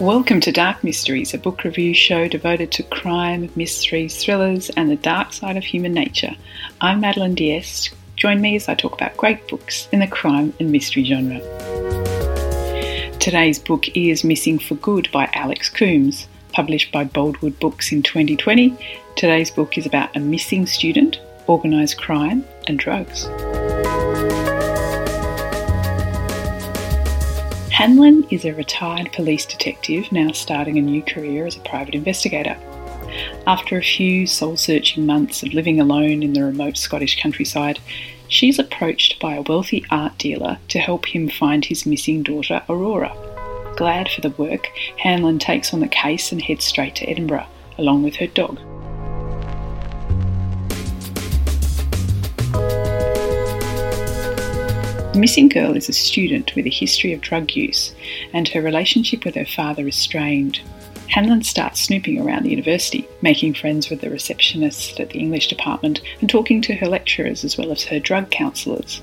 Welcome to Dark Mysteries, a book review show devoted to crime, mysteries, thrillers, and the dark side of human nature. I'm Madeleine d'Este. Join me as I talk about great books in the crime and mystery genre. Today's book is Missing for Good by Alex Coombs, published by Boldwood Books in 2020. Today's book is about a missing student, organised crime, and drugs. Hanlon is a retired police detective now starting a new career as a private investigator. After a few soul searching months of living alone in the remote Scottish countryside, she's approached by a wealthy art dealer to help him find his missing daughter Aurora. Glad for the work, Hanlon takes on the case and heads straight to Edinburgh, along with her dog. The missing girl is a student with a history of drug use, and her relationship with her father is strained. Hanlon starts snooping around the university, making friends with the receptionist at the English department and talking to her lecturers as well as her drug counsellors.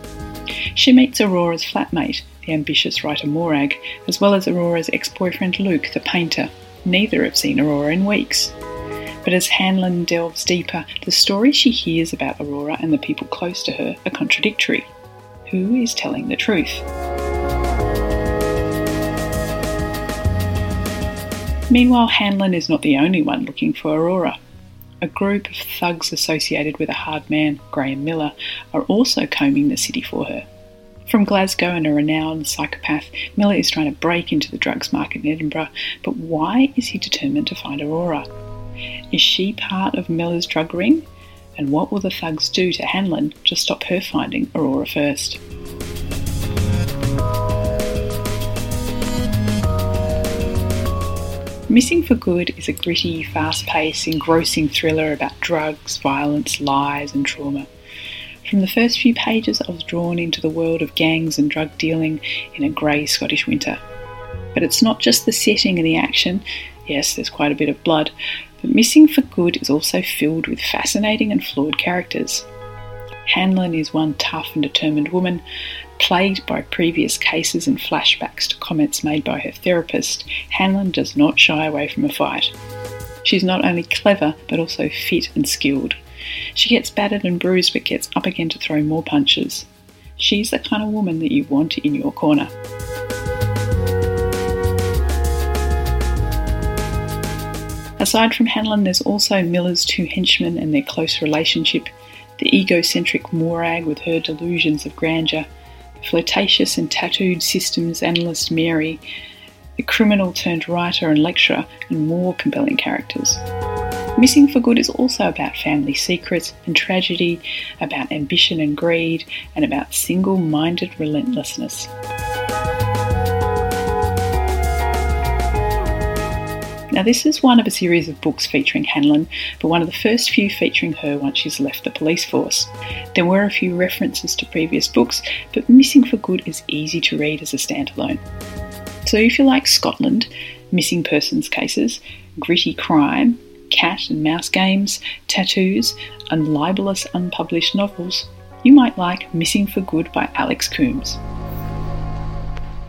She meets Aurora's flatmate, the ambitious writer Morag, as well as Aurora's ex boyfriend Luke, the painter. Neither have seen Aurora in weeks. But as Hanlon delves deeper, the stories she hears about Aurora and the people close to her are contradictory who is telling the truth. Meanwhile, Hanlon is not the only one looking for Aurora. A group of thugs associated with a hard man, Graham Miller, are also combing the city for her. From Glasgow and a renowned psychopath, Miller is trying to break into the drugs market in Edinburgh, but why is he determined to find Aurora? Is she part of Miller's drug ring? And what will the thugs do to Hanlon to stop her finding Aurora first? Missing for Good is a gritty, fast paced, engrossing thriller about drugs, violence, lies, and trauma. From the first few pages, I was drawn into the world of gangs and drug dealing in a grey Scottish winter. But it's not just the setting and the action, yes, there's quite a bit of blood, but Missing for Good is also filled with fascinating and flawed characters. Hanlon is one tough and determined woman, plagued by previous cases and flashbacks to comments made by her therapist. Hanlon does not shy away from a fight. She's not only clever, but also fit and skilled. She gets battered and bruised, but gets up again to throw more punches. She's the kind of woman that you want in your corner. Aside from Hanlon, there's also Miller's two henchmen and their close relationship, the egocentric Morag with her delusions of grandeur, the flirtatious and tattooed systems analyst Mary, the criminal turned writer and lecturer, and more compelling characters. Missing for Good is also about family secrets and tragedy, about ambition and greed, and about single minded relentlessness. Now, this is one of a series of books featuring Hanlon, but one of the first few featuring her once she's left the police force. There were a few references to previous books, but Missing for Good is easy to read as a standalone. So, if you like Scotland, missing persons cases, gritty crime, cat and mouse games, tattoos, and libelous unpublished novels, you might like Missing for Good by Alex Coombs.